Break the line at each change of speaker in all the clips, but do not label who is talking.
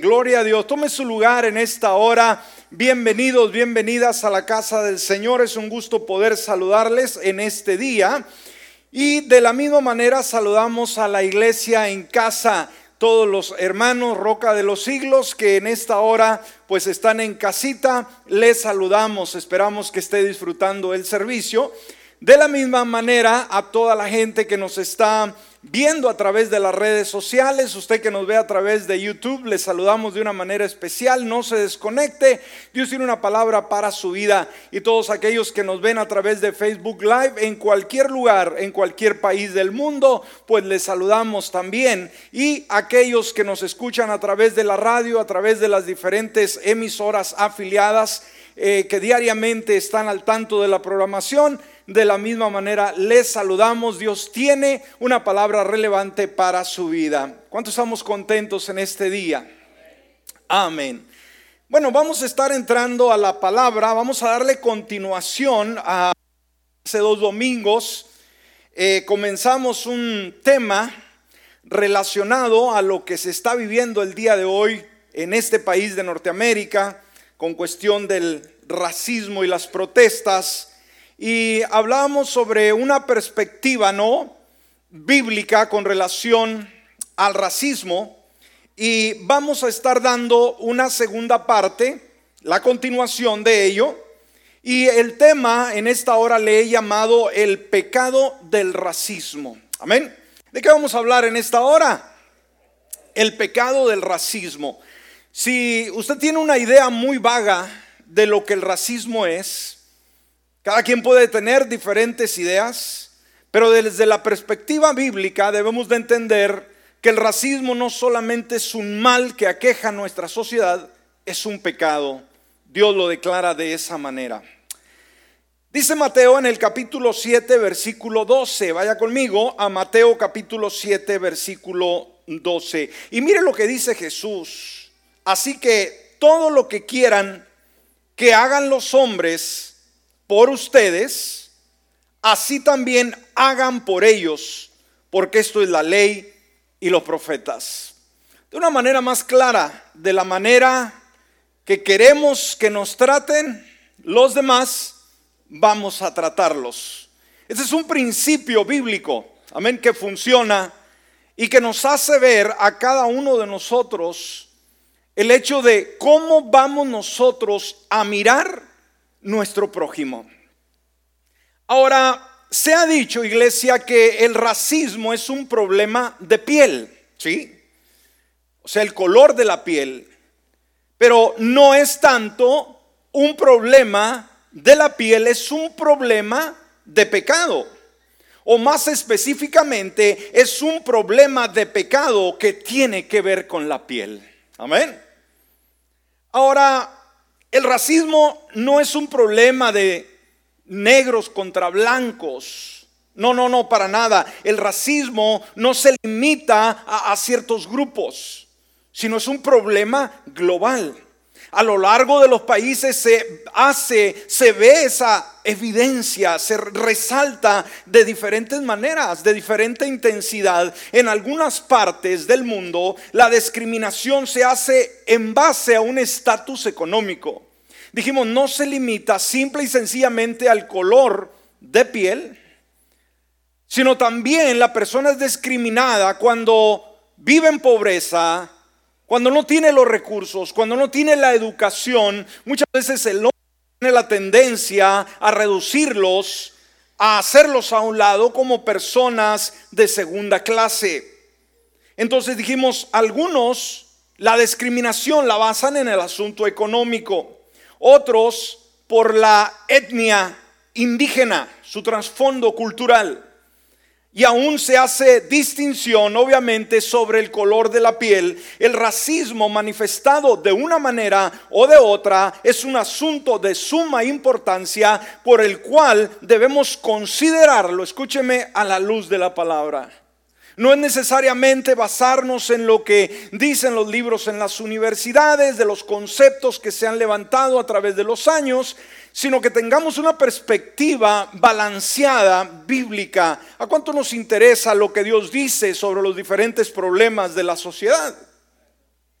Gloria a Dios. Tome su lugar en esta hora. Bienvenidos, bienvenidas a la casa del Señor. Es un gusto poder saludarles en este día. Y de la misma manera saludamos a la iglesia en casa, todos los hermanos Roca de los Siglos que en esta hora pues están en casita. Les saludamos, esperamos que esté disfrutando el servicio. De la misma manera a toda la gente que nos está viendo a través de las redes sociales, usted que nos ve a través de YouTube, le saludamos de una manera especial, no se desconecte, Dios tiene una palabra para su vida. Y todos aquellos que nos ven a través de Facebook Live en cualquier lugar, en cualquier país del mundo, pues les saludamos también. Y aquellos que nos escuchan a través de la radio, a través de las diferentes emisoras afiliadas eh, que diariamente están al tanto de la programación, de la misma manera les saludamos. Dios tiene una palabra relevante para su vida. ¿Cuántos estamos contentos en este día? Amén. Bueno, vamos a estar entrando a la palabra, vamos a darle continuación a hace dos domingos. Eh, comenzamos un tema relacionado a lo que se está viviendo el día de hoy en este país de Norteamérica con cuestión del racismo y las protestas y hablábamos sobre una perspectiva, ¿no? Bíblica con relación al racismo y vamos a estar dando una segunda parte, la continuación de ello. Y el tema en esta hora le he llamado el pecado del racismo. Amén. ¿De qué vamos a hablar en esta hora? El pecado del racismo. Si usted tiene una idea muy vaga de lo que el racismo es, cada quien puede tener diferentes ideas, pero desde la perspectiva bíblica debemos de entender que el racismo no solamente es un mal que aqueja a nuestra sociedad, es un pecado. Dios lo declara de esa manera. Dice Mateo en el capítulo 7, versículo 12. Vaya conmigo a Mateo capítulo 7, versículo 12. Y mire lo que dice Jesús. Así que todo lo que quieran que hagan los hombres, por ustedes, así también hagan por ellos, porque esto es la ley y los profetas. De una manera más clara, de la manera que queremos que nos traten los demás, vamos a tratarlos. Ese es un principio bíblico, amén, que funciona y que nos hace ver a cada uno de nosotros el hecho de cómo vamos nosotros a mirar nuestro prójimo. Ahora, se ha dicho, iglesia, que el racismo es un problema de piel, ¿sí? O sea, el color de la piel. Pero no es tanto un problema de la piel, es un problema de pecado. O más específicamente, es un problema de pecado que tiene que ver con la piel. Amén. Ahora, el racismo no es un problema de negros contra blancos. No, no, no, para nada. El racismo no se limita a, ciertos grupos, sino es un problema global. A lo largo de los países se hace, se ve esa evidencia, se resalta de diferentes maneras, de diferente intensidad. En algunas partes del mundo la discriminación se hace en base a un estatus económico. Dijimos, no se limita simple y sencillamente al color de piel, sino también la persona es discriminada cuando vive en pobreza, cuando no tiene los recursos, cuando no tiene la educación, muchas veces el hombre tiene la tendencia a reducirlos, a hacerlos a un lado como personas de segunda clase. Entonces dijimos, algunos la discriminación la basan en el asunto económico, otros por la etnia indígena, su trasfondo cultural. Y aún se hace distinción, obviamente, sobre el color de la piel. El racismo manifestado de una manera o de otra es un asunto de suma importancia por el cual debemos considerarlo, escúcheme, a la luz de la palabra. No es necesariamente basarnos en lo que dicen los libros en las universidades, de los conceptos que se han levantado a través de los años, sino que tengamos una perspectiva balanceada, bíblica. ¿A cuánto nos interesa lo que Dios dice sobre los diferentes problemas de la sociedad?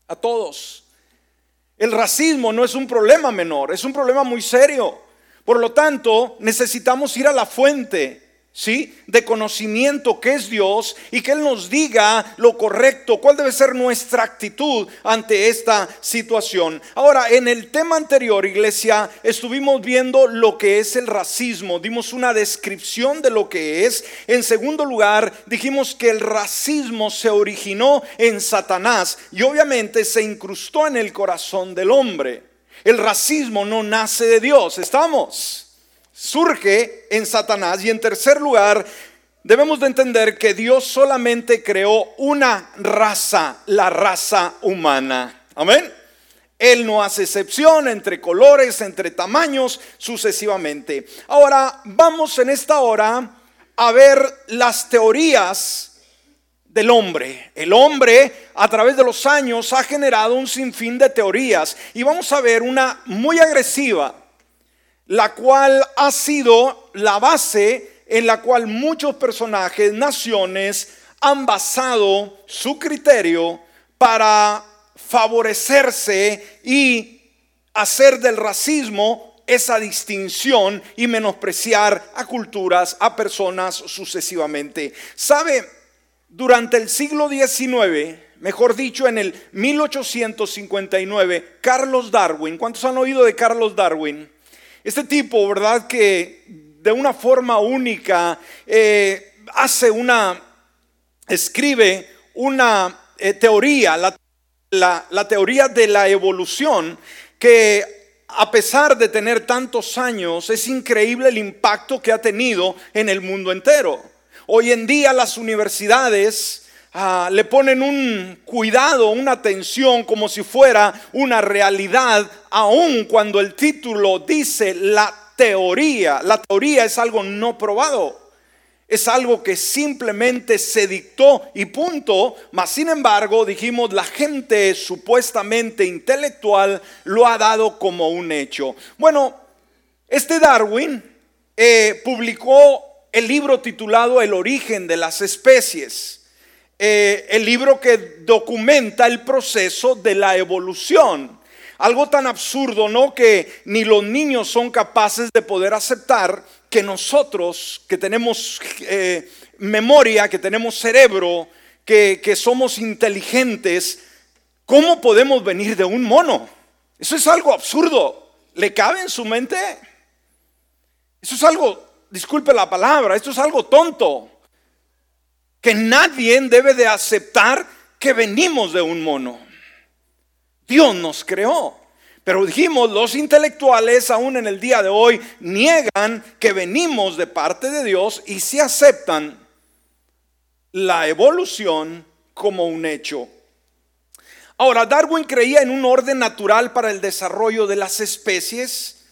a todos. El racismo no es un problema menor, es un problema muy serio. Por lo tanto, necesitamos ir a la fuente ¿sí? De conocimiento que es Dios y que Él nos diga lo correcto, cuál debe ser nuestra actitud ante esta situación. Ahora, en el tema anterior, iglesia, estuvimos viendo lo que es el racismo, dimos una descripción de lo que es. En segundo lugar, dijimos que el racismo se originó en Satanás y obviamente se incrustó en el corazón del hombre. El racismo no nace de Dios, ¿estamos? Surge en Satanás. Y en tercer lugar, debemos de entender que Dios solamente creó una raza, la raza humana. Amén. Él no hace excepción entre colores, entre tamaños, sucesivamente. Ahora, vamos en esta hora a ver las teorías del hombre. El hombre a través de los años ha generado un sinfín de teorías y vamos a ver una muy agresiva la cual ha sido la base en la cual muchos personajes, naciones, han basado su criterio para favorecerse y hacer del racismo esa distinción y menospreciar a culturas, a personas sucesivamente. ¿Sabe? Durante el siglo XIX, mejor dicho, en el 1859, Carlos Darwin, ¿cuántos han oído de Carlos Darwin? Este tipo, ¿verdad? Que de una forma única eh, hace una, escribe una eh, teoría, la, teoría de la evolución, que a pesar de tener tantos años, es increíble el impacto que ha tenido en el mundo entero. Hoy en día las universidades Ah, le ponen un cuidado, una atención como si fuera una realidad, aun cuando el título dice la teoría. La teoría es algo no probado. Es algo que simplemente se dictó y punto. Mas sin embargo, dijimos, la gente supuestamente intelectual lo ha dado como un hecho. Bueno, este Darwin eh, publicó el libro titulado El origen de las especies. Eh, el libro que documenta el proceso de la evolución. Algo tan absurdo, ¿no? Que ni los niños son capaces de poder aceptar que nosotros, que tenemos eh, memoria, que tenemos cerebro, que, que somos inteligentes, ¿cómo podemos venir de un mono? Eso es algo absurdo. ¿Le cabe en su mente? Eso es algo, disculpe la palabra, esto es algo tonto que nadie debe de aceptar que venimos de un mono. Dios nos creó. Pero dijimos, los intelectuales aún en el día de hoy niegan que venimos de parte de Dios y se aceptan la evolución como un hecho. Ahora, Darwin creía en un orden natural para el desarrollo de las especies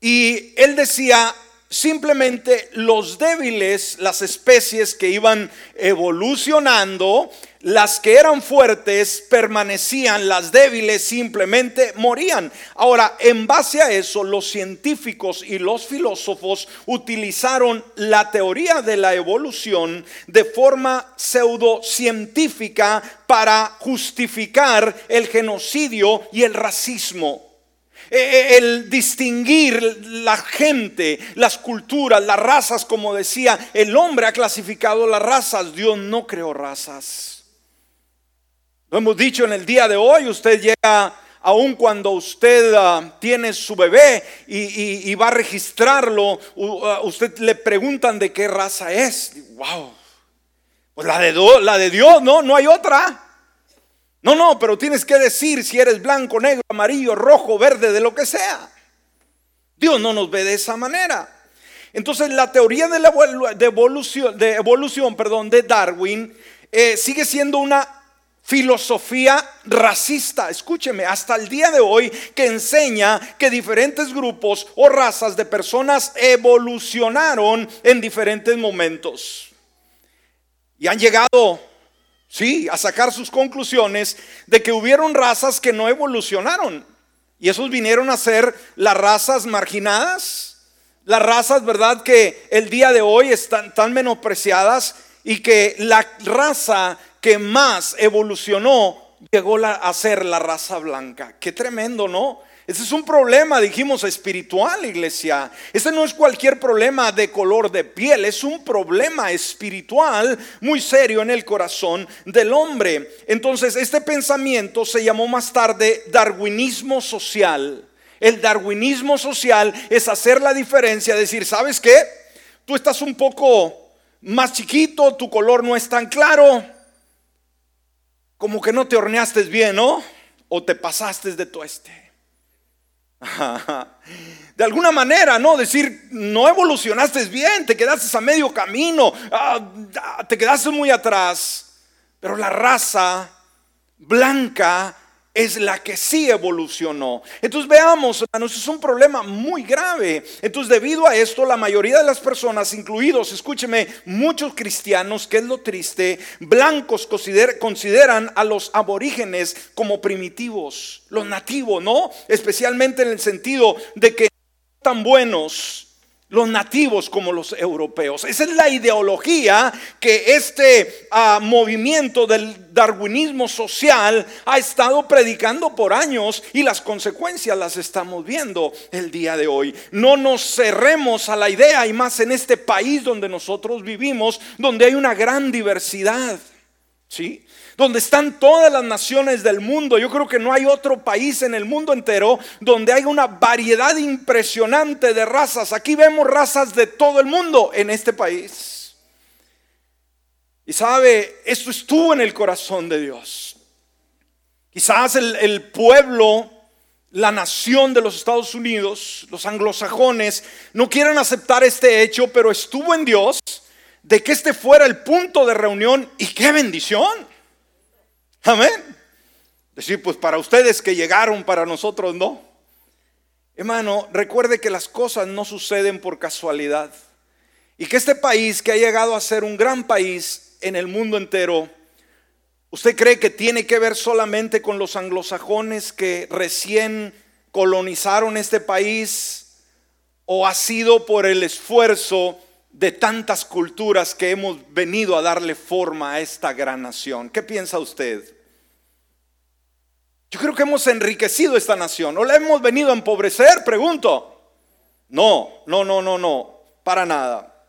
y él decía, simplemente los débiles, las especies que iban evolucionando, las que eran fuertes permanecían, las débiles simplemente morían. Ahora, en base a eso, los científicos y los filósofos utilizaron la teoría de la evolución de forma pseudocientífica para justificar el genocidio y el racismo. Eh, eh, el distinguir la gente, las culturas, las razas, como decía, el hombre ha clasificado las razas, Dios no creó razas. Lo hemos dicho en el día de hoy, usted llega aun cuando usted ah, tiene su bebé y, va a registrarlo, uh, usted le preguntan de qué raza es. Wow, pues la de, la de Dios, no, no hay otra. No, no, pero tienes que decir si eres blanco, negro, amarillo, rojo, verde, de lo que sea. Dios no nos ve de esa manera. Entonces la teoría de, la evolución, de evolución perdón, de Darwin eh, sigue siendo una filosofía racista, escúcheme, hasta el día de hoy que enseña que diferentes grupos o razas de personas evolucionaron en diferentes momentos. Y han llegado Sí, a sacar sus conclusiones de que hubieron razas que no evolucionaron. Y esos vinieron a ser las razas marginadas, las razas, ¿verdad?, que el día de hoy están tan menospreciadas y que la raza que más evolucionó llegó a ser la raza blanca. Qué tremendo, ¿no? Ese es un problema, dijimos, espiritual, iglesia. Ese no es cualquier problema de color de piel, es un problema espiritual muy serio en el corazón del hombre. Entonces, este pensamiento se llamó más tarde darwinismo social. El darwinismo social es hacer la diferencia, decir, ¿sabes qué? Tú estás un poco más chiquito, tu color no es tan claro, como que no te horneaste bien, ¿no? O te pasaste de tueste. De alguna manera, ¿no? Decir, no evolucionaste bien, te quedaste a medio camino, ah, te quedaste muy atrás. Pero la raza blanca es la que sí evolucionó. Entonces veamos, hermanos, es un problema muy grave. Entonces debido a esto, la mayoría de las personas, incluidos, escúcheme, muchos cristianos, que es lo triste, blancos consideran a los aborígenes como primitivos, los nativos, ¿no? Especialmente en el sentido de que tan buenos los nativos como los europeos. Esa es la ideología que este ah, movimiento del darwinismo social ha estado predicando por años y las consecuencias las estamos viendo el día de hoy. No nos cerremos a la idea y más en este país donde nosotros vivimos, donde hay una gran diversidad. ¿Sí? Donde están todas las naciones del mundo. Yo creo que no hay otro país en el mundo entero donde haya una variedad impresionante de razas. Aquí vemos razas de todo el mundo en este país. Y sabe, esto estuvo en el corazón de Dios. Quizás el, el pueblo la nación de los Estados Unidos, los anglosajones, no quieran aceptar este hecho, pero estuvo en Dios de que este fuera el punto de reunión y qué bendición. Amén. Decir, pues para ustedes que llegaron, para nosotros no. Hermano, recuerde que las cosas no suceden por casualidad. Y que este país que ha llegado a ser un gran país en el mundo entero, ¿usted cree que tiene que ver solamente con los anglosajones que recién colonizaron este país? ¿O ha sido por el esfuerzo de tantas culturas que hemos venido a darle forma a esta gran nación. ¿Qué piensa usted? Yo creo que hemos enriquecido esta nación. ¿O la hemos venido a empobrecer? Pregunto. No, no, no, no, no, para nada.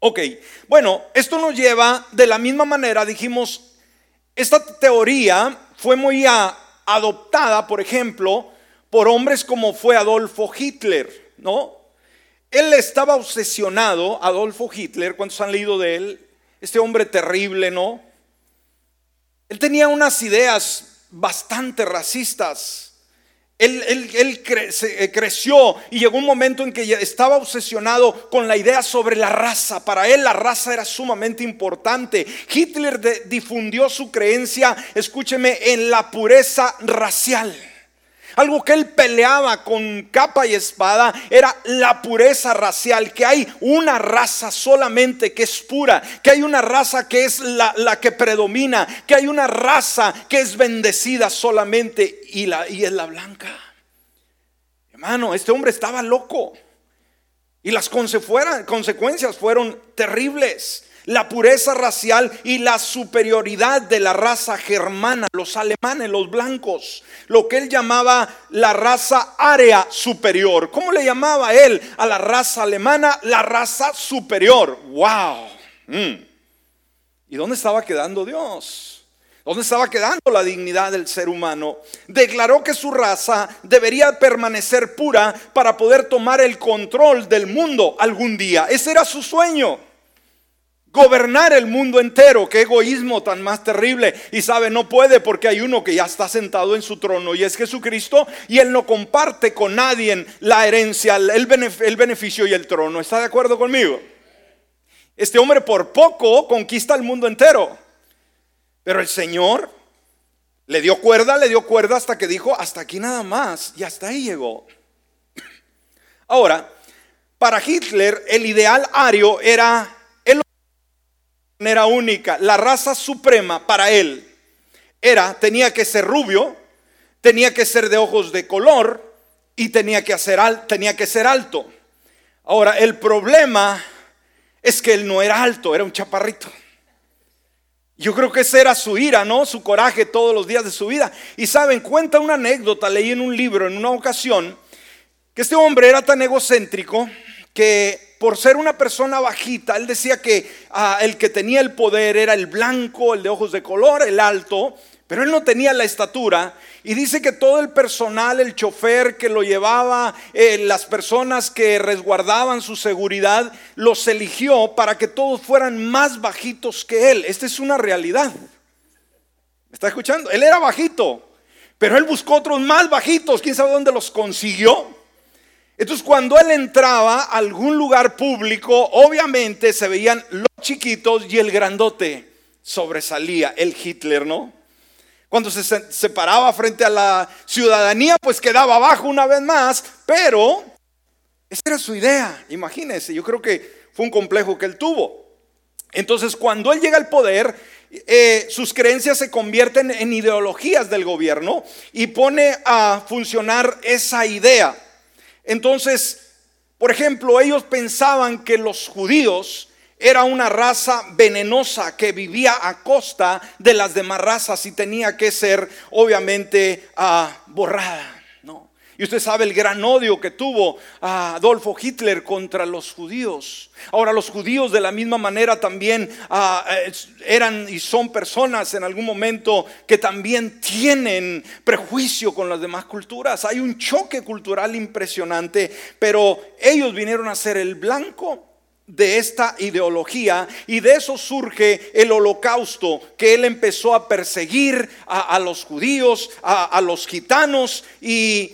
Ok, bueno, esto nos lleva de la misma manera, dijimos, esta teoría fue muy adoptada, por ejemplo, por hombres como fue Adolfo Hitler, ¿no? Él estaba obsesionado, Adolfo Hitler, ¿cuántos han leído de él? Este hombre terrible, ¿no? Él tenía unas ideas bastante racistas. Él, eh, creció y llegó un momento en que estaba obsesionado con la idea sobre la raza. Para él la raza era sumamente importante. Hitler difundió su creencia, escúcheme, en la pureza racial. Algo que él peleaba con capa y espada era la pureza racial, que hay una raza solamente que es pura, que hay una raza que es la, que predomina, que hay una raza que es bendecida solamente y, la, y es la blanca. Hermano, este hombre estaba loco y las consecuencias fueron terribles la pureza racial y la superioridad de la raza germana, los alemanes, los blancos, lo que él llamaba la raza área superior. ¿Cómo le llamaba él a la raza alemana? La raza superior. ¡Wow! Mm. ¿Y dónde estaba quedando Dios? ¿Dónde estaba quedando la dignidad del ser humano? Declaró que su raza debería permanecer pura para poder tomar el control del mundo algún día. Ese era su sueño gobernar el mundo entero. Qué egoísmo tan más terrible. Y sabe, no puede porque hay uno que ya está sentado en su trono y es Jesucristo y él no comparte con nadie la herencia, el, beneficio y el trono. ¿Está de acuerdo conmigo? Este hombre por poco conquista el mundo entero. Pero el Señor le dio cuerda, le dio cuerda hasta que dijo, hasta aquí nada más. Y hasta ahí llegó. Ahora, para Hitler el ideal ario era era única. La raza suprema para él era, tenía que ser rubio, tenía que ser de ojos de color y tenía que, hacer, tenía que ser alto. Ahora, el problema es que él no era alto, era un chaparrito. Yo creo que esa era su ira, ¿no? Su coraje todos los días de su vida. Y saben, cuenta una anécdota, leí en un libro en una ocasión, que este hombre era tan egocéntrico que por ser una persona bajita, él decía que ah, el que tenía el poder era el blanco, el de ojos de color, el alto, pero él no tenía la estatura. Y dice que todo el personal, el chofer que lo llevaba, eh, las personas que resguardaban su seguridad, los eligió para que todos fueran más bajitos que él. Esta es una realidad. ¿Me está escuchando? Él era bajito, pero él buscó otros más bajitos. ¿Quién sabe dónde los consiguió? Entonces cuando él entraba a algún lugar público, obviamente se veían los chiquitos y el grandote sobresalía, el Hitler, ¿no? Cuando se separaba frente a la ciudadanía, pues quedaba abajo una vez más, pero esa era su idea, imagínense, yo creo que fue un complejo que él tuvo. Entonces cuando él llega al poder, eh, sus creencias se convierten en ideologías del gobierno y pone a funcionar esa idea. Entonces, por ejemplo, ellos pensaban que los judíos era una raza venenosa que vivía a costa de las demás razas y tenía que ser obviamente ah, borrada. Y usted sabe el gran odio que tuvo Adolfo Hitler contra los judíos. Ahora los judíos de la misma manera también ah, eran y son personas en algún momento que también tienen prejuicio con las demás culturas. Hay un choque cultural impresionante, pero ellos vinieron a ser el blanco de esta ideología y de eso surge el holocausto que él empezó a perseguir a, los judíos, a, los gitanos y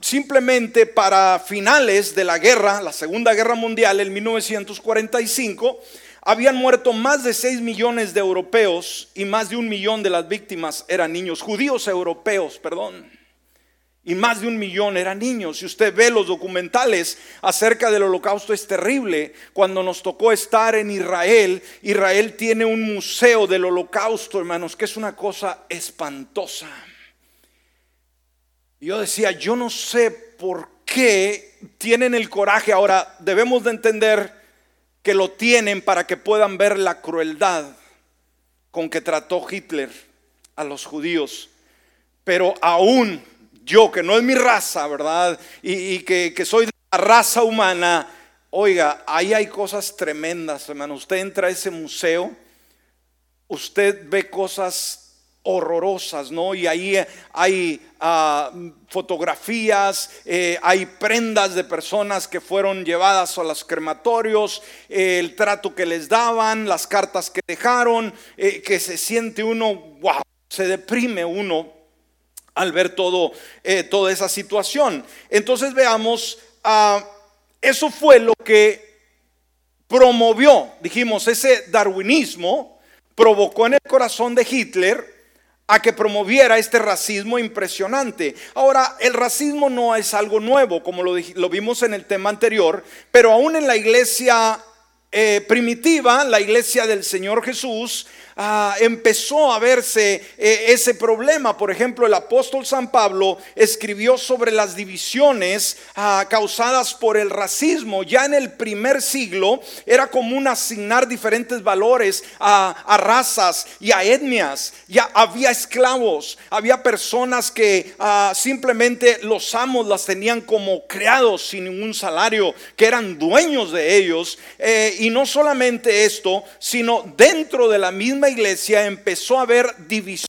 simplemente para finales de la guerra, la Segunda Guerra Mundial, en 1945, habían muerto más de 6 millones de europeos y más de un millón de las víctimas eran niños, judíos europeos, perdón y más de un millón eran niños. Si usted ve los documentales acerca del holocausto es terrible. Cuando nos tocó estar en Israel, Israel tiene un museo del holocausto, hermanos, que es una cosa espantosa. Yo decía, yo no sé por qué tienen el coraje. Ahora, debemos de entender que lo tienen para que puedan ver la crueldad con que trató Hitler a los judíos. Pero aún yo, que no es mi raza, ¿verdad? Y, que, soy de la raza humana, oiga, ahí hay cosas tremendas, hermano. Usted entra a ese museo, usted ve cosas horrorosas, ¿no? Y ahí hay ah, fotografías, eh, hay prendas de personas que fueron llevadas a los crematorios, eh, el trato que les daban, las cartas que dejaron, eh, que se siente uno, wow, se deprime uno al ver todo, eh, toda esa situación. Entonces veamos, ah, eso fue lo que promovió, dijimos, ese darwinismo provocó en el corazón de Hitler a que promoviera este racismo impresionante. Ahora, el racismo no es algo nuevo, como lo, vimos en el tema anterior, pero aún en la iglesia eh, primitiva, la iglesia del Señor Jesús, Ah, empezó a verse eh, ese problema. Por ejemplo, el apóstol San Pablo escribió sobre las divisiones ah, causadas por el racismo. Ya en el primer siglo era común asignar diferentes valores a, razas y a etnias. Ya había esclavos, había personas que ah, simplemente los amos las tenían como creados sin ningún salario, que eran dueños de ellos. Eh, y no solamente esto, sino dentro de la misma iglesia empezó a haber divisiones,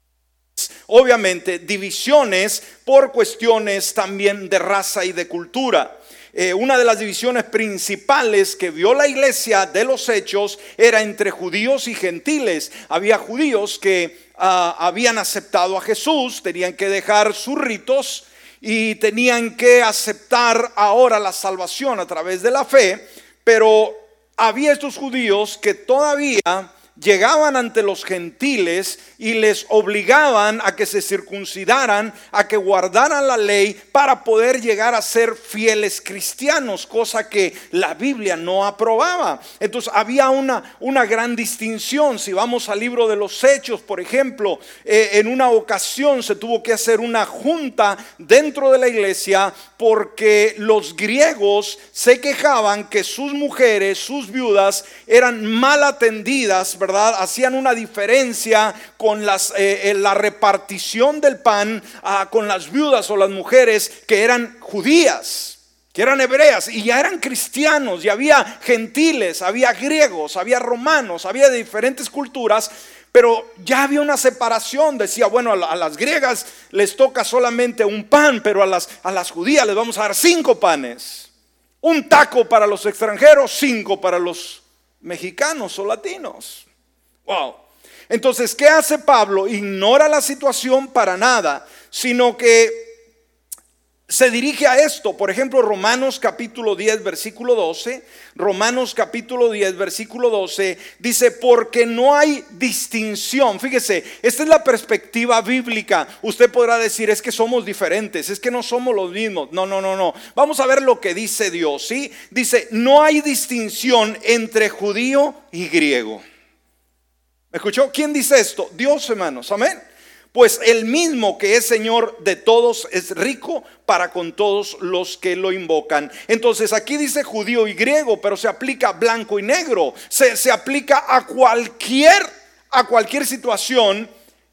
obviamente divisiones por cuestiones también de raza y de cultura. Eh, una de las divisiones principales que vio la iglesia de los hechos era entre judíos y gentiles. Había judíos que ah, habían aceptado a Jesús, tenían que dejar sus ritos y tenían que aceptar ahora la salvación a través de la fe, pero había estos judíos que todavía llegaban ante los gentiles y les obligaban a que se circuncidaran, a que guardaran la ley para poder llegar a ser fieles cristianos, cosa que la Biblia no aprobaba. Entonces había una, una gran distinción. Si vamos al libro de los Hechos, por ejemplo, eh, en una ocasión se tuvo que hacer una junta dentro de la iglesia porque los griegos se quejaban que sus mujeres, sus viudas, eran mal atendidas, Hacían una diferencia con las, eh, la repartición del pan ah, con las viudas o las mujeres que eran judías que eran hebreas y ya eran cristianos, y había gentiles, había griegos, había romanos, había de diferentes culturas, pero ya había una separación. Decía, bueno, a, las griegas les toca solamente un pan, pero a las judías les vamos a dar cinco panes. Un taco para los extranjeros, cinco para los mexicanos o latinos. Wow. Entonces, ¿qué hace Pablo? Ignora la situación para nada, sino que se dirige a esto. Por ejemplo, Romanos capítulo 10, versículo 12. Romanos capítulo 10, versículo 12 dice, porque no hay distinción. Fíjese, esta es la perspectiva bíblica. Usted podrá decir, es que somos diferentes, es que no somos los mismos. No, no, no, no. Vamos a ver lo que dice Dios, ¿sí? Dice, no hay distinción entre judío y griego. ¿Me escuchó? ¿Quién dice esto? Dios, hermanos. Amén. Pues el mismo que es Señor de todos es rico para con todos los que lo invocan. Entonces aquí dice judío y griego, pero se aplica blanco y negro. Se, se aplica a cualquier, a cualquier situación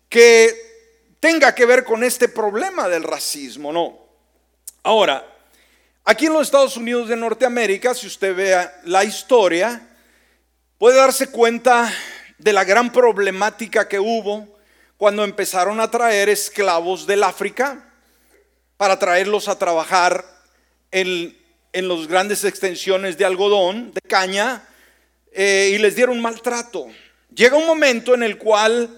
que tenga que ver con este problema del racismo, ¿no? Ahora, aquí en los Estados Unidos de Norteamérica, si usted vea la historia, puede darse cuenta de la gran problemática que hubo cuando empezaron a traer esclavos del África para traerlos a trabajar en, en las grandes extensiones de algodón, de caña, eh, y les dieron maltrato. Llega un momento en el cual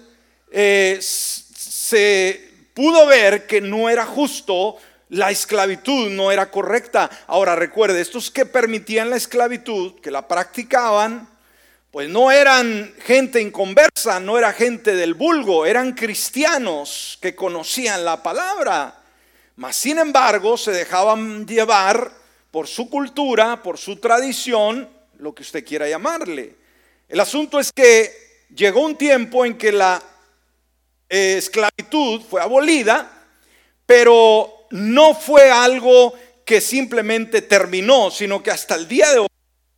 eh, se pudo ver que no era justo, la esclavitud no era correcta. Ahora recuerde, estos que permitían la esclavitud, que la practicaban, pues no eran gente inconversa, no era gente del vulgo, eran cristianos que conocían la palabra. Mas sin embargo se dejaban llevar por su cultura, por su tradición, lo que usted quiera llamarle. El asunto es que llegó un tiempo en que la eh, esclavitud fue abolida, pero no fue algo que simplemente terminó, sino que hasta el día de hoy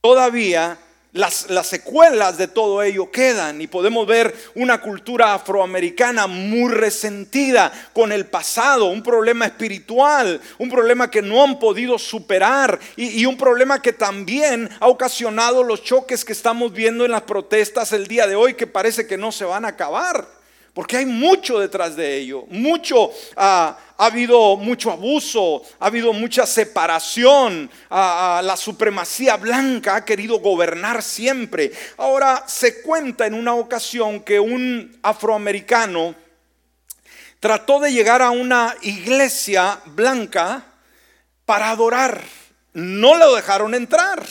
todavía las, secuelas de todo ello quedan y podemos ver una cultura afroamericana muy resentida con el pasado, un problema espiritual, un problema que no han podido superar y, y un problema que también ha ocasionado los choques que estamos viendo en las protestas el día de hoy que parece que no se van a acabar. Porque hay mucho detrás de ello, mucho, ah, ha habido mucho abuso, ha habido mucha separación, ah, ah, la supremacía blanca ha querido gobernar siempre. Ahora se cuenta en una ocasión que un afroamericano trató de llegar a una iglesia blanca para adorar. No lo dejaron entrar.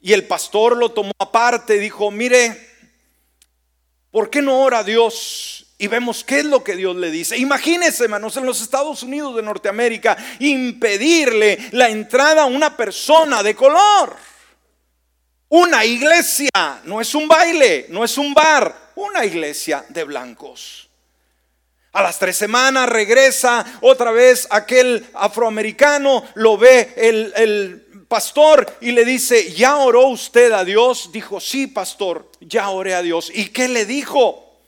Y el pastor lo tomó aparte y dijo, mire, ¿Por qué no ora Dios? Y vemos qué es lo que Dios le dice. Imagínense, hermanos, en los Estados Unidos de Norteamérica, impedirle la entrada a una persona de color. Una iglesia, no es un baile, no es un bar, una iglesia de blancos. A las tres semanas regresa otra vez aquel afroamericano, lo ve el, el pastor y le dice, ¿ya oró usted a Dios? Dijo, sí, pastor, ya oré a Dios. ¿Y qué le dijo?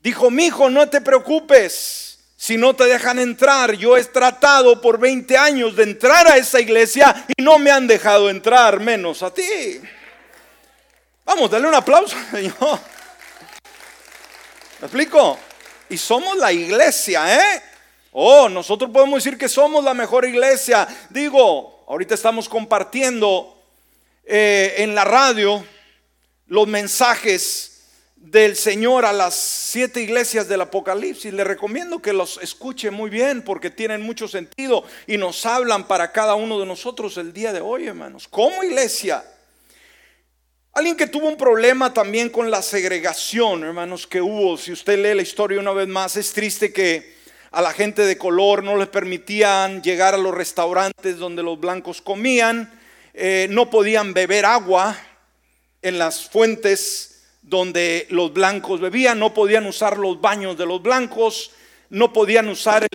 Dijo, mi hijo, no te preocupes. Si no te dejan entrar, yo he tratado por 20 años de entrar a esa iglesia y no me han dejado entrar, menos a ti. Vamos, dale un aplauso, Señor. ¿Me explico? Y somos la iglesia, ¿eh? Oh, nosotros podemos decir que somos la mejor iglesia. Digo, Ahorita estamos compartiendo eh, en la radio los mensajes del Señor a las siete iglesias del Apocalipsis. Le recomiendo que los escuche muy bien porque tienen mucho sentido y nos hablan para cada uno de nosotros el día de hoy, hermanos. Como iglesia, alguien que tuvo un problema también con la segregación, hermanos, que hubo, si usted lee la historia una vez más, es triste que a la gente de color no les permitían llegar a los restaurantes donde los blancos comían, eh, no podían beber agua en las fuentes donde los blancos bebían, no podían usar los baños de los blancos, no podían usar el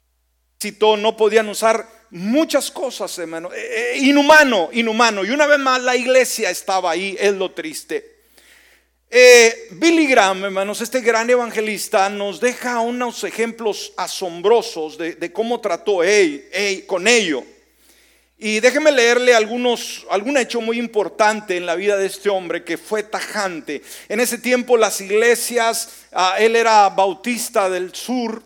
no podían usar muchas cosas, hermano. Eh, eh, inhumano, inhumano. Y una vez más la iglesia estaba ahí, es lo triste. Eh, Billy Graham, hermanos, este gran evangelista, nos deja unos ejemplos asombrosos de, cómo trató con ello. Y déjeme leerle algunos, algún hecho muy importante en la vida de este hombre que fue tajante. En ese tiempo las iglesias, ah, él era bautista del sur,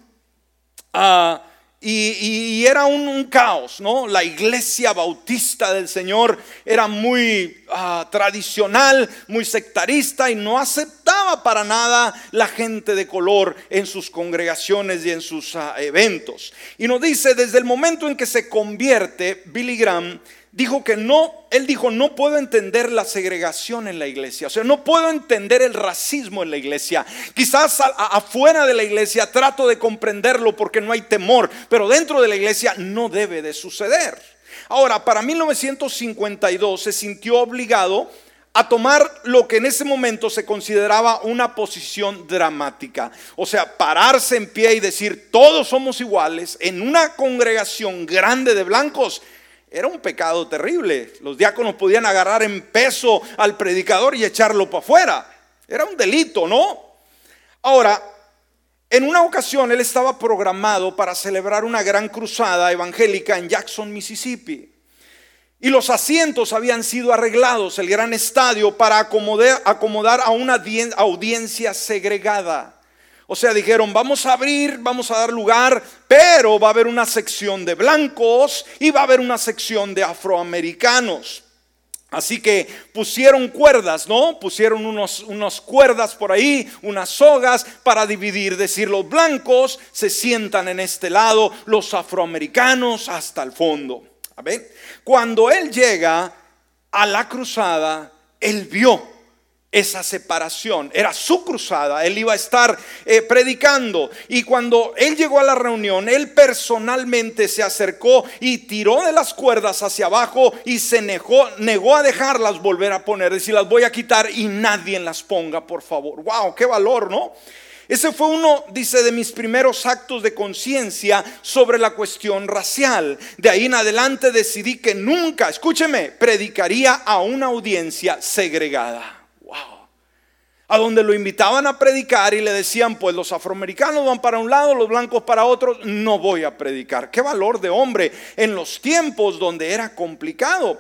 ah, y, era un, caos, ¿no? La iglesia bautista del Señor era muy ah, tradicional, muy sectarista y no aceptaba para nada la gente de color en sus congregaciones y en sus eventos. Y nos dice, desde el momento en que se convierte Billy Graham, dijo que no, él dijo, no puedo entender la segregación en la iglesia, o sea, no puedo entender el racismo en la iglesia. Quizás afuera de la iglesia trato de comprenderlo porque no hay temor, pero dentro de la iglesia no debe de suceder. Ahora, para 1952 se sintió obligado a tomar lo que en ese momento se consideraba una posición dramática. O sea, pararse en pie y decir, todos somos iguales en una congregación grande de blancos era un pecado terrible. Los diáconos podían agarrar en peso al predicador y echarlo para afuera. Era un delito, ¿no? Ahora, en una ocasión él estaba programado para celebrar una gran cruzada evangélica en Jackson, Mississippi. Y los asientos habían sido arreglados, el gran estadio, para acomodar, acomodar a una audiencia segregada. O sea, dijeron, vamos a abrir, vamos a dar lugar, pero va a haber una sección de blancos y va a haber una sección de afroamericanos. Así que pusieron cuerdas, ¿no? Pusieron unos, unas cuerdas por ahí, unas sogas para dividir. Decir, los blancos se sientan en este lado, los afroamericanos hasta el fondo. A ver, cuando él llega a la cruzada, él vio esa separación. Era su cruzada, él iba a estar eh, predicando. Y cuando él llegó a la reunión, él personalmente se acercó y tiró de las cuerdas hacia abajo y se negó, negó a dejarlas volver a poner. Decir, las voy a quitar y nadie las ponga, por favor. ¡Wow! ¡Qué valor, ¿no? Ese fue uno, dice, de mis primeros actos de conciencia sobre la cuestión racial. De ahí en adelante decidí que nunca, escúcheme, predicaría a una audiencia segregada a donde lo invitaban a predicar y le decían, pues los afroamericanos van para un lado, los blancos para otro, no voy a predicar. Qué valor de hombre en los tiempos donde era complicado.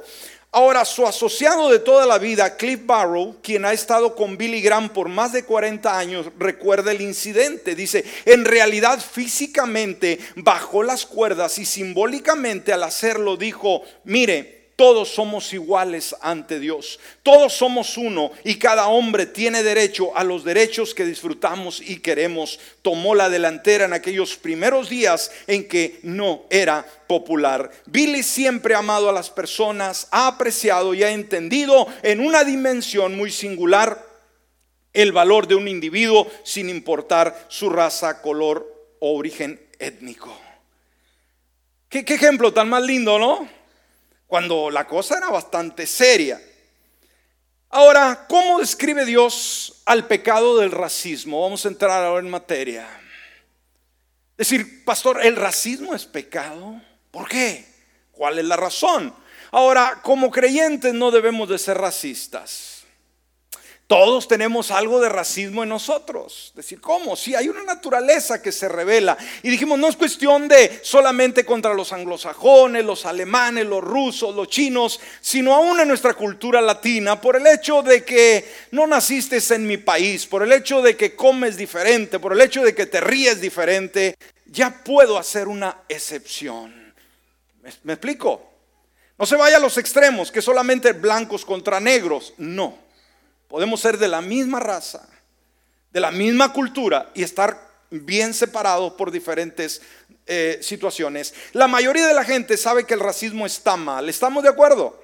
Ahora, su asociado de toda la vida, Cliff Barrow, quien ha estado con Billy Graham por más de 40 años, recuerda el incidente. Dice, en realidad físicamente bajó las cuerdas y simbólicamente al hacerlo dijo, mire, todos somos iguales ante Dios. Todos somos uno y cada hombre tiene derecho a los derechos que disfrutamos y queremos. Tomó la delantera en aquellos primeros días en que no era popular. Billy siempre ha amado a las personas, ha apreciado y ha entendido en una dimensión muy singular el valor de un individuo sin importar su raza, color o origen étnico. ¿Qué, ejemplo tan más lindo, no? Cuando la cosa era bastante seria. Ahora, ¿cómo describe Dios al pecado del racismo? Vamos a entrar ahora en materia. Decir, pastor, ¿el racismo es pecado? ¿Por qué? ¿Cuál es la razón? Ahora, como creyentes no debemos de ser racistas. Todos tenemos algo de racismo en nosotros. Decir, ¿cómo? Sí, hay una naturaleza que se revela. Y dijimos, no es cuestión de solamente contra los anglosajones, los alemanes, los rusos, los chinos, sino aún en nuestra cultura latina, por el hecho de que no naciste en mi país, por el hecho de que comes diferente, por el hecho de que te ríes diferente, ya puedo hacer una excepción. ¿Me, me explico? No se vaya a los extremos, que solamente blancos contra negros. No. Podemos ser de la misma raza, de la misma cultura y estar bien separados por diferentes eh, situaciones. La mayoría de la gente sabe que el racismo está mal, ¿estamos de acuerdo?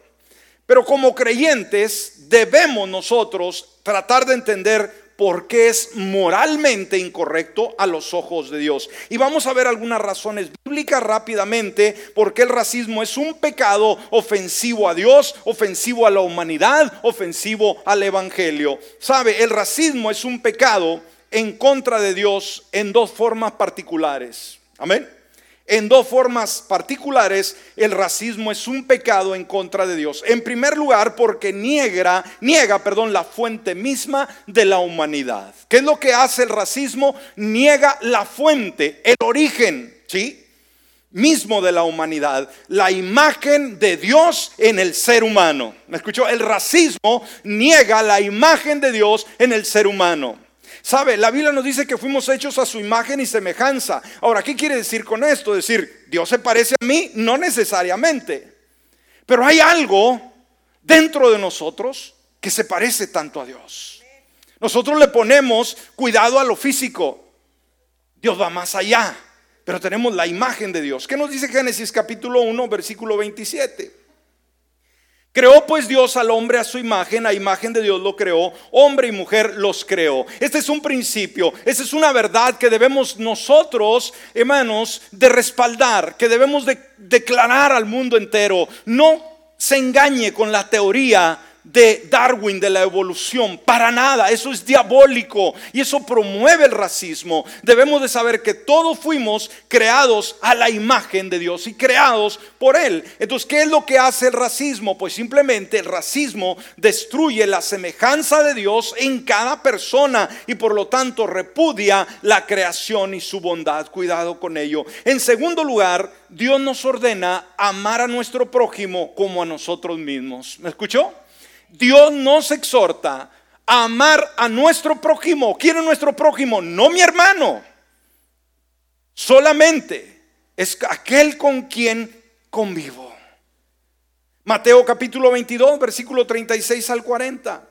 Pero como creyentes debemos nosotros tratar de entender porque es moralmente incorrecto a los ojos de Dios. Y vamos a ver algunas razones bíblicas rápidamente porque el racismo es un pecado ofensivo a Dios, ofensivo a la humanidad, ofensivo al Evangelio. Sabe, el racismo es un pecado en contra de Dios en dos formas particulares. Amén. En dos formas particulares, el racismo es un pecado en contra de Dios. En primer lugar, porque niega, niega, perdón, la fuente misma de la humanidad. ¿Qué es lo que hace el racismo? Niega la fuente, el origen, ¿sí? mismo de la humanidad, la imagen de Dios en el ser humano. ¿Me escuchó? El racismo niega la imagen de Dios en el ser humano. Sabe, la Biblia nos dice que fuimos hechos a su imagen y semejanza. Ahora, ¿qué quiere decir con esto? Decir, Dios se parece a mí, no necesariamente. Pero hay algo dentro de nosotros que se parece tanto a Dios. Nosotros le ponemos cuidado a lo físico. Dios va más allá, pero tenemos la imagen de Dios. ¿Qué nos dice Génesis capítulo 1, versículo 27? Creó pues Dios al hombre a su imagen, a imagen de Dios lo creó, hombre y mujer los creó. Este es un principio, esta es una verdad que debemos nosotros, hermanos, de respaldar, que debemos de declarar al mundo entero. No se engañe con la teoría de Darwin, de la evolución, para nada, eso es diabólico y eso promueve el racismo. Debemos de saber que todos fuimos creados a la imagen de Dios y creados por Él. Entonces, ¿qué es lo que hace el racismo? Pues simplemente el racismo destruye la semejanza de Dios en cada persona y por lo tanto repudia la creación y su bondad. Cuidado con ello. En segundo lugar, Dios nos ordena amar a nuestro prójimo como a nosotros mismos. ¿Me escuchó? Dios nos exhorta a amar a nuestro prójimo. ¿Quién es nuestro prójimo? No mi hermano. Solamente es aquel con quien convivo. Mateo capítulo 22, versículo 36 al 40.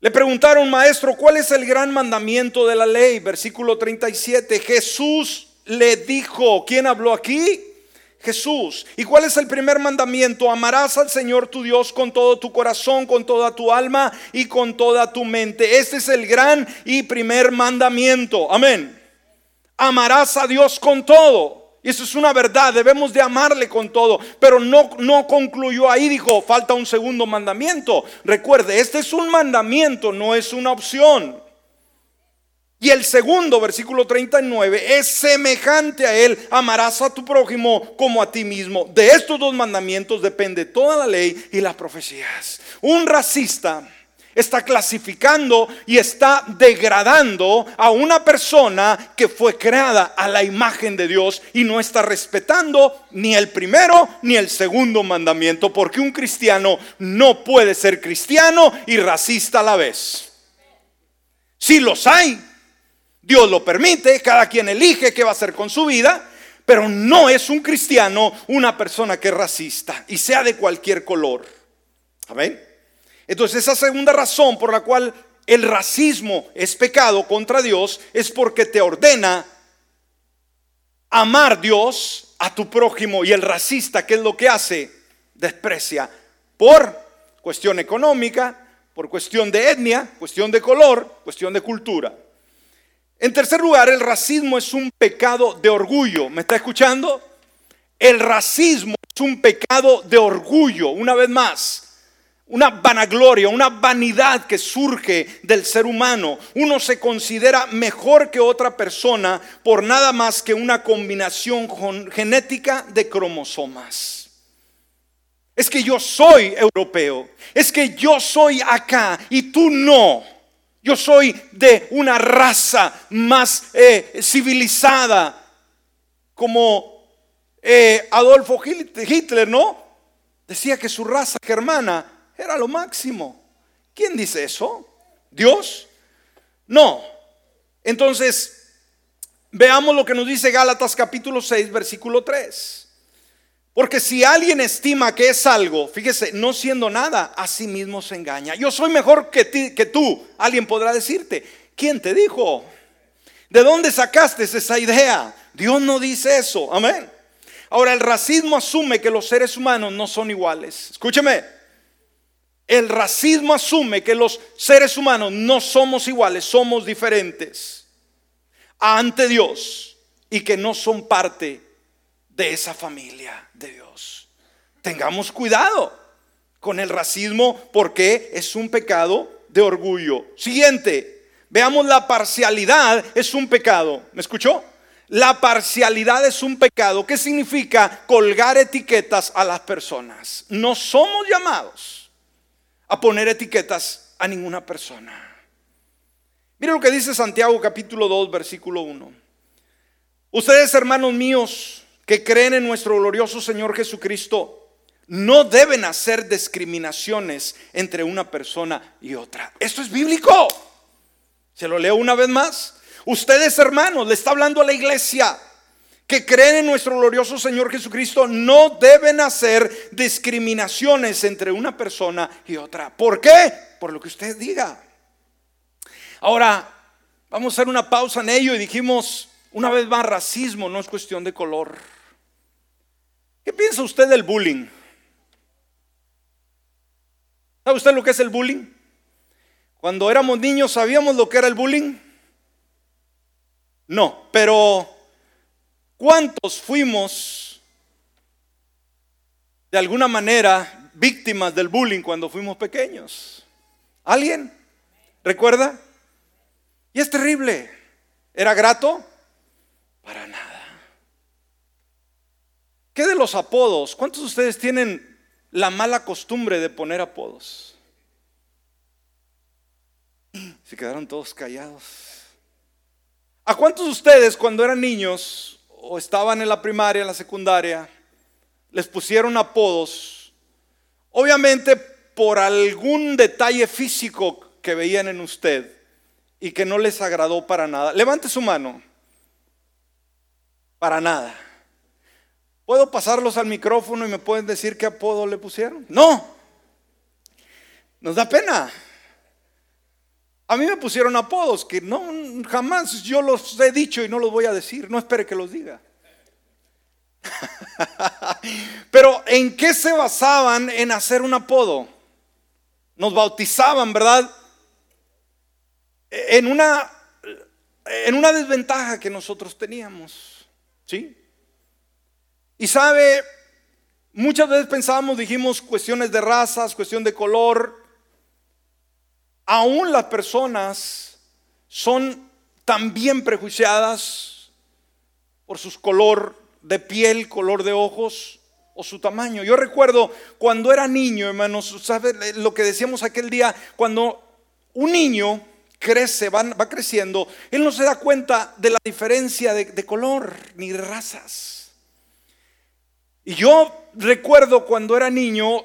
Le preguntaron, maestro, ¿cuál es el gran mandamiento de la ley? Versículo 37. Jesús le dijo, ¿quién habló aquí? Jesús. ¿Y cuál es el primer mandamiento? Amarás al Señor tu Dios con todo tu corazón, con toda tu alma y con toda tu mente. Este es el gran y primer mandamiento. Amén. Amarás a Dios con todo. Y eso es una verdad, debemos de amarle con todo. Pero no, no concluyó ahí, dijo, falta un segundo mandamiento. Recuerde, este es un mandamiento, no es una opción. Y el segundo, versículo 39, es semejante a él, amarás a tu prójimo como a ti mismo. De estos dos mandamientos depende toda la ley y las profecías. Un racista está clasificando y está degradando a una persona que fue creada a la imagen de Dios y no está respetando ni el primero ni el segundo mandamiento, porque un cristiano no puede ser cristiano y racista a la vez. Si los hay, Dios lo permite, cada quien elige qué va a hacer con su vida, pero no es un cristiano una persona que es racista y sea de cualquier color. Amén. Entonces esa segunda razón por la cual el racismo es pecado contra Dios es porque te ordena amar Dios a tu prójimo y el racista, ¿qué es lo que hace? Desprecia por cuestión económica, por cuestión de etnia, cuestión de color, cuestión de cultura. En tercer lugar, el racismo es un pecado de orgullo. ¿Me está escuchando? El racismo es un pecado de orgullo, una vez más. Una vanagloria, una vanidad que surge del ser humano. Uno se considera mejor que otra persona por nada más que una combinación genética de cromosomas. Es que yo soy europeo, es que yo soy acá y tú no. Yo soy de una raza más eh, civilizada, como eh, Adolfo Hitler, ¿no? Decía que su raza germana era lo máximo. ¿Quién dice eso? ¿Dios? No. Entonces, veamos lo que nos dice Gálatas capítulo 6, versículo 3. Porque si alguien estima que es algo, fíjese, no siendo nada, a sí mismo se engaña. Yo soy mejor que, que tú. Alguien podrá decirte, ¿quién te dijo? ¿De dónde sacaste esa idea? Dios no dice eso. Amén. Ahora, el racismo asume que los seres humanos no son iguales. Escúcheme. El racismo asume que los seres humanos no somos iguales, somos diferentes ante Dios y que no son parte de esa familia Dios. Tengamos cuidado con el racismo porque es un pecado de orgullo. Siguiente, veamos la parcialidad, es un pecado. ¿Me escuchó? la parcialidad es un pecado. ¿Qué significa colgar etiquetas a las personas? No somos llamados a poner etiquetas a ninguna persona. Mire lo que dice Santiago capítulo 2, versículo 1. Ustedes, hermanos míos, que creen en nuestro glorioso Señor Jesucristo, no deben hacer discriminaciones entre una persona y otra. Esto es bíblico. Se lo leo una vez más. Ustedes, hermanos, le está hablando a la iglesia que creen en nuestro glorioso Señor Jesucristo, no deben hacer discriminaciones entre una persona y otra. ¿Por qué? Por lo que usted diga. Ahora, vamos a hacer una pausa en ello y dijimos, una vez más, racismo no es cuestión de color. ¿Qué piensa usted del bullying? ¿Sabe usted lo que es el bullying? Cuando éramos niños, ¿sabíamos lo que era el bullying? No, pero ¿cuántos fuimos de alguna manera víctimas del bullying cuando fuimos pequeños? ¿Alguien? ¿Recuerda? Y es terrible. ¿Era grato? Para nada. ¿Qué de los apodos? ¿Cuántos de ustedes tienen la mala costumbre de poner apodos. Se quedaron todos callados. ¿A cuántos de ustedes cuando eran niños o estaban en la primaria, en la secundaria, les pusieron apodos? Obviamente por algún detalle físico que veían en usted y que no les agradó para nada. Levante su mano. Para nada. ¿Puedo pasarlos al micrófono y me pueden decir qué apodo le pusieron? No. Nos da pena. A mí me pusieron apodos que no jamás yo los he dicho y no los voy a decir. No espere que los diga. Pero ¿en qué se basaban en hacer un apodo? Nos bautizaban, ¿verdad? En una en una desventaja que nosotros teníamos. ¿Sí? Y sabe, muchas veces pensábamos, dijimos cuestiones de razas, cuestión de color. Aún las personas son también prejuiciadas por su color de piel, color de ojos o su tamaño. Yo recuerdo cuando era niño, hermanos, ¿sabe lo que decíamos aquel día? Cuando un niño crece, va, creciendo, él no se da cuenta de la diferencia de, de color ni de razas. Y yo recuerdo cuando era niño,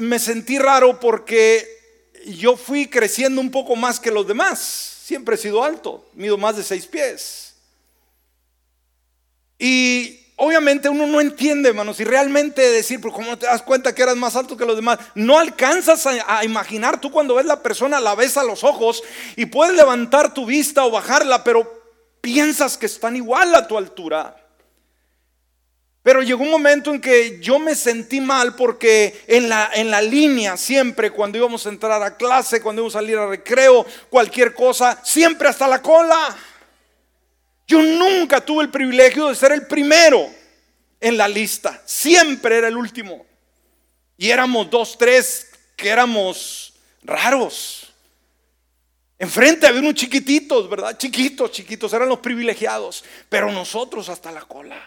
me sentí raro porque yo fui creciendo un poco más que los demás. Siempre he sido alto, mido más de seis pies. Y obviamente uno no entiende, hermanos, y realmente decir, pero ¿cómo te das cuenta que eras más alto que los demás? No alcanzas a, a, imaginar, tú cuando ves la persona la ves a los ojos y puedes levantar tu vista o bajarla, pero piensas que están igual a tu altura. Pero llegó un momento en que yo me sentí mal porque en la, en la línea siempre, cuando íbamos a entrar a clase, cuando íbamos a salir a recreo, cualquier cosa, siempre hasta la cola. Yo nunca tuve el privilegio de ser el primero en la lista. Siempre era el último. Y éramos dos, tres que éramos raros. Enfrente había unos chiquititos, ¿verdad? Chiquitos, chiquitos, eran los privilegiados. Pero nosotros hasta la cola.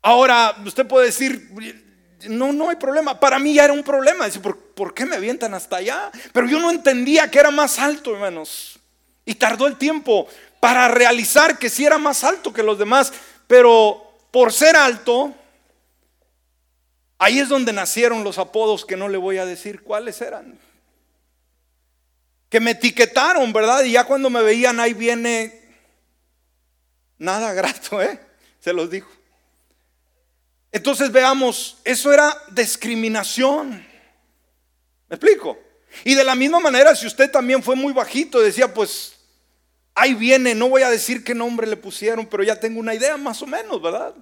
Ahora, usted puede decir, no, no hay problema. Para mí ya era un problema. Dice, ¿por, ¿por, qué me avientan hasta allá? Pero yo no entendía que era más alto, hermanos. Y tardó el tiempo para realizar que sí era más alto que los demás. Pero por ser alto, ahí es donde nacieron los apodos que no le voy a decir cuáles eran. Que me etiquetaron, ¿verdad? Y ya cuando me veían, ahí viene nada grato, ¿eh? Se los dijo. Entonces veamos, eso era discriminación. ¿Me explico? Y de la misma manera, si usted también fue muy bajito, decía, pues ahí viene, no voy a decir qué nombre le pusieron, pero ya tengo una idea más o menos, ¿verdad?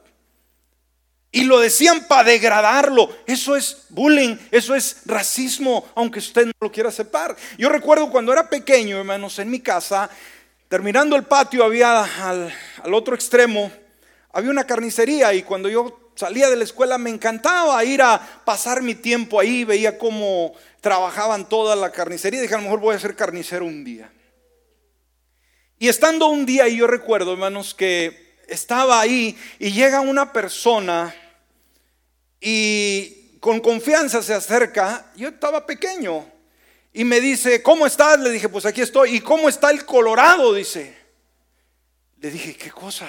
Y lo decían para degradarlo. Eso es bullying, eso es racismo, aunque usted no lo quiera aceptar. Yo recuerdo cuando era pequeño, hermanos, en mi casa, terminando el patio, había al, al otro extremo, había una carnicería y cuando yo salía de la escuela, me encantaba ir a pasar mi tiempo ahí, veía cómo trabajaban toda la carnicería. Dije, a lo mejor voy a ser carnicero un día. Y estando un día, y yo recuerdo, hermanos, que estaba ahí y llega una persona y con confianza se acerca, yo estaba pequeño, y me dice, ¿cómo estás? Le dije, pues aquí estoy. ¿Y cómo está el Colorado? Dice. Le dije, ¿qué cosa?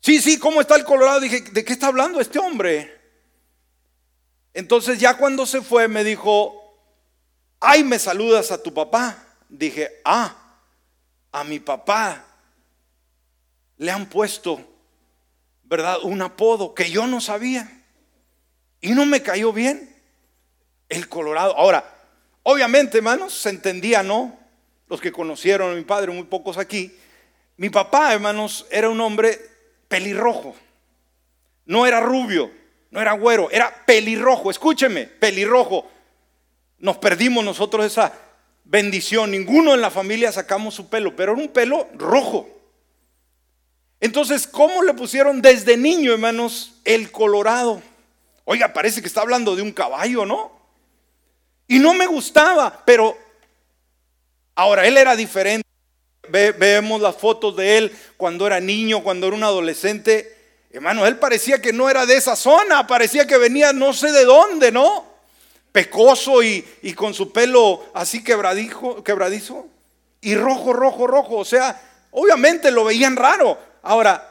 Sí, sí, ¿cómo está el Colorado? Dije, ¿de qué está hablando este hombre? Entonces ya cuando se fue me dijo, ay, me saludas a tu papá. Dije, ah, a mi papá le han puesto, ¿verdad? Un apodo que yo no sabía. Y no me cayó bien. El Colorado. Ahora, obviamente, hermanos, se entendía, ¿no? Los que conocieron a mi padre, muy pocos aquí. Mi papá, hermanos, era un hombre pelirrojo. No era rubio, no era güero, era pelirrojo. Escúcheme, pelirrojo. Nos perdimos nosotros esa bendición. Ninguno en la familia sacamos su pelo, pero era un pelo rojo. Entonces, ¿cómo le pusieron desde niño, hermanos, el colorado? Oiga, parece que está hablando de un caballo, ¿no? Y no me gustaba, pero ahora él era diferente. vemos las fotos de él cuando era niño, cuando era un adolescente. Hermano, él parecía que no era de esa zona, parecía que venía no sé de dónde, ¿no? Pecoso y, con su pelo así quebradizo, y rojo, rojo, rojo. O sea, obviamente lo veían raro. Ahora,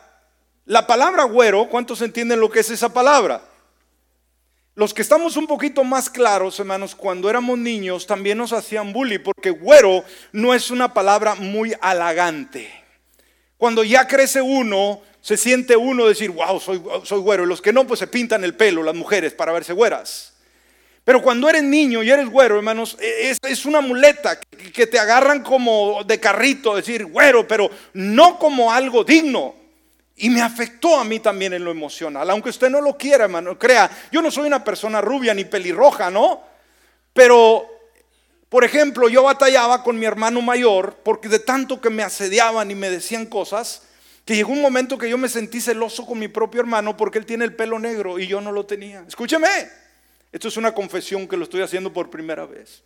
la palabra güero, ¿cuántos entienden lo que es esa palabra? Los que estamos un poquito más claros, hermanos, cuando éramos niños también nos hacían bully, porque güero no es una palabra muy halagante. Cuando ya crece uno, se siente uno decir, wow, soy, soy güero. Y los que no, pues se pintan el pelo, las mujeres, para verse güeras. Pero cuando eres niño y eres güero, hermanos, e, es, una muleta que te agarran como de carrito, decir güero, pero no como algo digno. Y me afectó a mí también en lo emocional. Aunque usted no lo quiera, hermano, crea, yo no soy una persona rubia ni pelirroja, ¿no? Pero, por ejemplo, yo batallaba con mi hermano mayor porque de tanto que me asediaban y me decían cosas, que llegó un momento que yo me sentí celoso con mi propio hermano porque él tiene el pelo negro y yo no lo tenía. Escúcheme. Esto es una confesión que lo estoy haciendo por primera vez.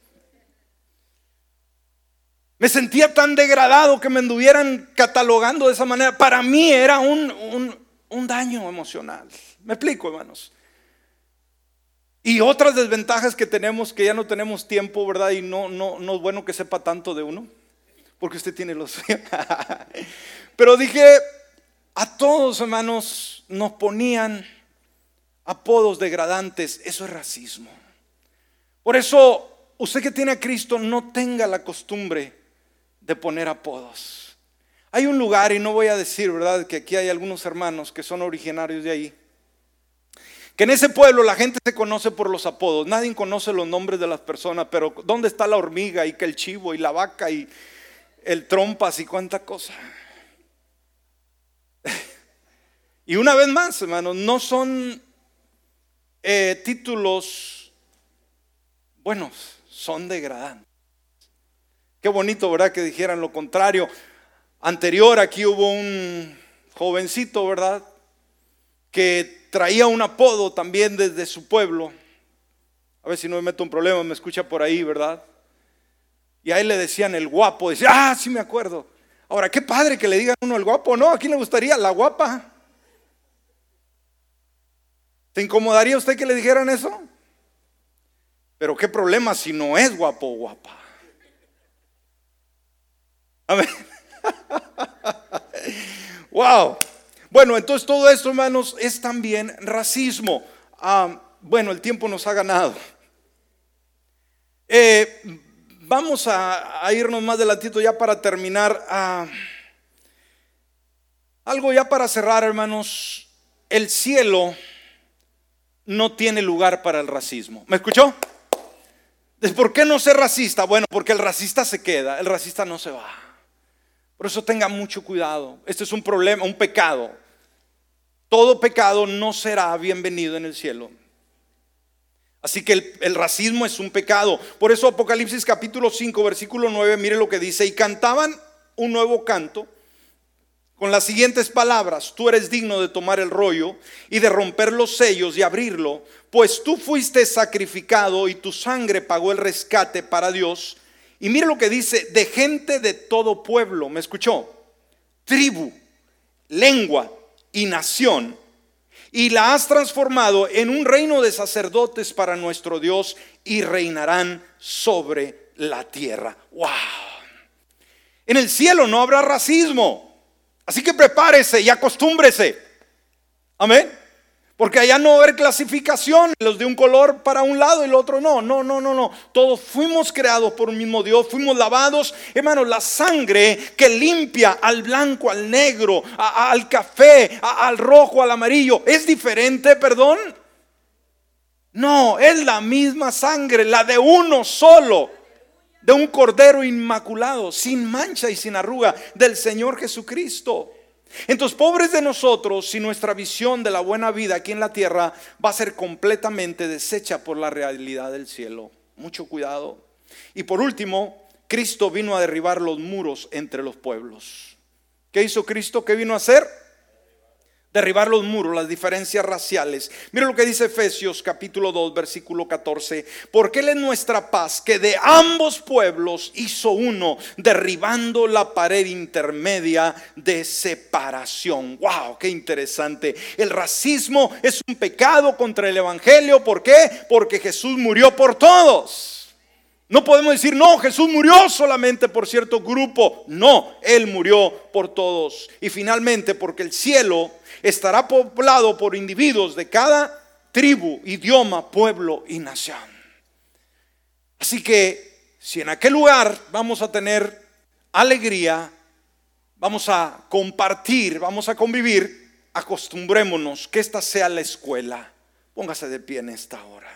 Me sentía tan degradado que me anduvieran catalogando de esa manera. Para mí era un, daño emocional. Me explico, hermanos. Y otras desventajas que tenemos, que ya no tenemos tiempo, ¿verdad? Y no, no, no es bueno que sepa tanto de uno, porque usted tiene los... Pero dije, a todos, hermanos, nos ponían apodos degradantes, eso es racismo. Por eso, usted que tiene a Cristo, no tenga la costumbre de poner apodos. Hay un lugar, y no voy a decir, ¿verdad?, que aquí hay algunos hermanos que son originarios de ahí. Que en ese pueblo la gente se conoce por los apodos. Nadie conoce los nombres de las personas, pero ¿dónde está la hormiga y que el chivo y la vaca y el trompas y cuánta cosa? y una vez más, hermanos, no son eh, títulos buenos, son degradantes. Qué bonito, ¿verdad? Que dijeran lo contrario. Anterior aquí hubo un jovencito, ¿verdad? Que traía un apodo también desde su pueblo. A ver si no me meto un problema, me escucha por ahí, ¿verdad? Y a él le decían el guapo. Decía, ah, sí me acuerdo. Ahora, qué padre que le digan uno el guapo, ¿no? ¿A quién le gustaría? La guapa. ¿Te incomodaría usted que le dijeran eso? Pero qué problema si no es guapo o guapa. Amén. wow. Bueno, entonces todo esto, hermanos, es también racismo. Ah, bueno, el tiempo nos ha ganado. Eh, vamos a, irnos más adelantito ya para terminar. Ah, algo ya para cerrar, hermanos. El cielo no tiene lugar para el racismo. ¿Me escuchó? ¿Por qué no ser racista? Bueno, porque el racista se queda, el racista no se va. Por eso tenga mucho cuidado. Este es un problema, un pecado. Todo pecado no será bienvenido en el cielo. Así que el, el, racismo es un pecado. Por eso Apocalipsis capítulo 5, versículo 9, mire lo que dice. Y cantaban un nuevo canto con las siguientes palabras, tú eres digno de tomar el rollo y de romper los sellos y abrirlo, pues tú fuiste sacrificado y tu sangre pagó el rescate para Dios Y mire lo que dice, de gente de todo pueblo, ¿me escuchó? Tribu, lengua y nación. Y la has transformado en un reino de sacerdotes para nuestro Dios y reinarán sobre la tierra. ¡Wow! En el cielo no habrá racismo. Así que prepárese y acostúmbrese. Amén. Porque allá no va a haber clasificación, los de un color para un lado y el otro no, no, no, no, no. Todos fuimos creados por un mismo Dios, fuimos lavados. Hermano, la sangre que limpia al blanco, al negro, al café, al rojo, al amarillo, ¿es diferente, perdón? No, es la misma sangre, la de uno solo, de un cordero inmaculado, sin mancha y sin arruga, del Señor Jesucristo. Entonces, pobres de nosotros si nuestra visión de la buena vida aquí en la tierra va a ser completamente deshecha por la realidad del cielo. Mucho cuidado. Y por último, Cristo vino a derribar los muros entre los pueblos. ¿Qué hizo Cristo? ¿Qué vino a hacer? Derribar los muros, las diferencias raciales. Mira lo que dice Efesios capítulo 2, versículo 14. Porque Él es nuestra paz, que de ambos pueblos hizo uno, derribando la pared intermedia de separación. ¡Wow! ¡Qué interesante! El racismo es un pecado contra el Evangelio. ¿Por qué? Porque Jesús murió por todos. No podemos decir, no, Jesús murió solamente por cierto grupo. No, Él murió por todos. Y finalmente, porque el cielo estará poblado por individuos de cada tribu, idioma, pueblo y nación. Así que si en aquel lugar vamos a tener alegría, vamos a compartir, vamos a convivir, acostumbrémonos que esta sea la escuela. Póngase de pie en esta hora.